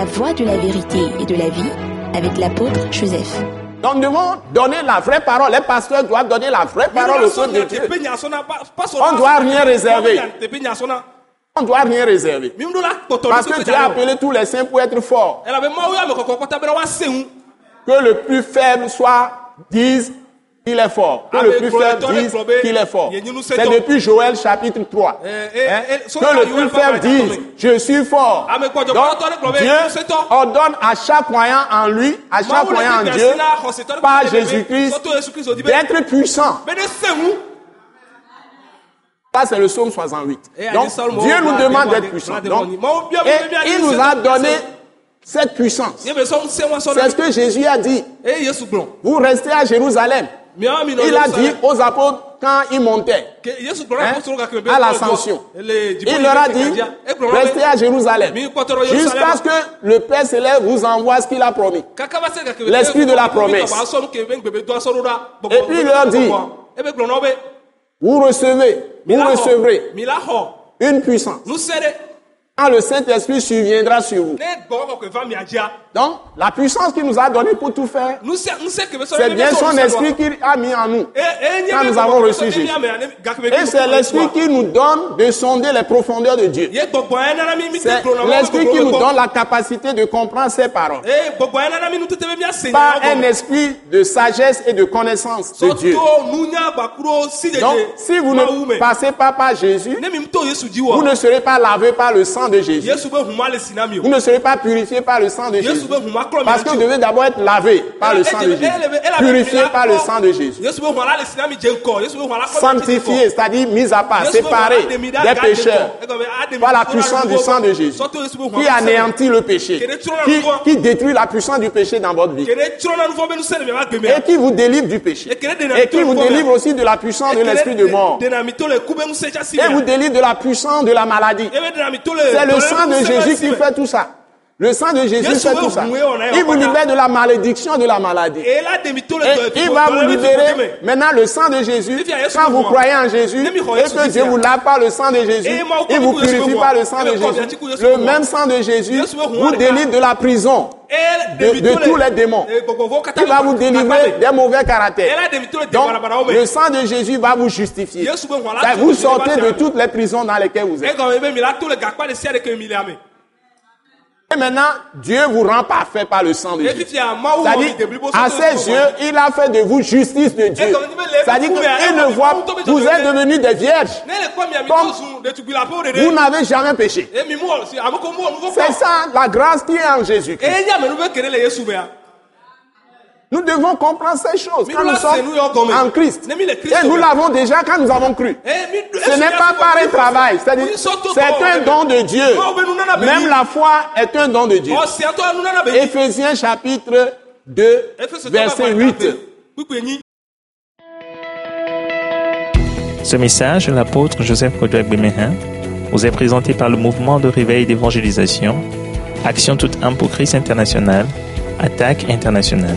la voie de la vérité et de la vie avec l'apôtre Joseph. Donc nous devons donner la vraie parole. Les pasteurs doivent donner la vraie parole au de Dieu. On doit rien réserver. On doit rien réserver. Parce que Dieu a appelé tous les saints pour être forts. Que le plus faible soit, dise, il est fort. Que le plus faible dise qu'il est fort. C'est depuis Joël chapitre 3. Hein? Que le plus faible dise, je suis fort. Donc, Dieu ordonne à chaque croyant en lui, à chaque croyant en Dieu, par Jésus-Christ, d'être puissant. Ça, c'est le psaume 68. Donc, Dieu nous demande d'être puissant. et il nous a donné cette puissance. C'est ce que Jésus a dit. Vous restez à Jérusalem. Il a dit aux apôtres quand ils montaient hein, à l'ascension. Il leur a dit, restez à Jérusalem jusqu'à ce que le Père céleste vous envoie ce qu'il a promis. L'esprit de la promesse. Et puis il leur dit, vous recevez, vous recevrez une puissance le Saint-Esprit surviendra sur vous. Donc, la puissance qu'il nous a donnée pour tout faire, c'est bien son esprit qu'il a mis en nous quand nous avons reçu Jésus. Et c'est l'esprit qui nous donne de sonder les profondeurs de Dieu. C'est l'esprit qui nous donne la capacité de comprendre ses paroles. Par un esprit de sagesse et de connaissance de Dieu. Donc, si vous ne passez pas par Jésus, vous ne serez pas lavé par le sang de Jésus. Vous ne serez pas purifié par le sang de Jésus. Parce que vous devez d'abord être lavé par le sang de Jésus. Purifié par le sang de Jésus. Sanctifié, c'est-à-dire mis à part, séparé des pécheurs par la puissance du sang de Jésus. Qui anéantit le péché. Qui, qui détruit la puissance du péché dans votre vie. Et qui vous délivre du péché. Et qui vous délivre aussi de la puissance de l'esprit de mort. Et vous délivre de la puissance de la maladie c'est le sang de Jésus qui fait tout ça. Le sang de Jésus fait tout ça. Il vous libère de la malédiction de la maladie. Et il va vous libérer. Maintenant, le sang de Jésus, quand vous croyez en Jésus, et que Dieu vous lave par le sang de Jésus, il vous purifie par le sang de Jésus. Le même sang de Jésus vous délivre de la prison. De, tous les démons. Il va vous délivrer des mauvais caractères. Donc, le sang de Jésus va vous justifier. Vous sortez de toutes les prisons dans lesquelles vous êtes. Et maintenant, Dieu vous rend parfait par le sang de Jésus. C'est-à-dire, à ses yeux, il a fait de vous justice de Dieu. C'est-à-dire qu'il ne voit, vous êtes devenus des vierges. vous n'avez jamais péché. C'est ça, la grâce qui est en Jésus. Nous devons comprendre ces choses quand nous sommes en Christ. Et nous l'avons déjà quand nous avons cru. Ce n'est pas par un travail. C'est-à-dire, c'est un don de Dieu. Même la foi est un don de Dieu. Éphésiens chapitre 2, verset 8. Ce message de l'apôtre Joseph Kodouak Bemehin vous est présenté par le mouvement de réveil d'évangélisation, Action toute âme pour Christ international, Attaque internationale.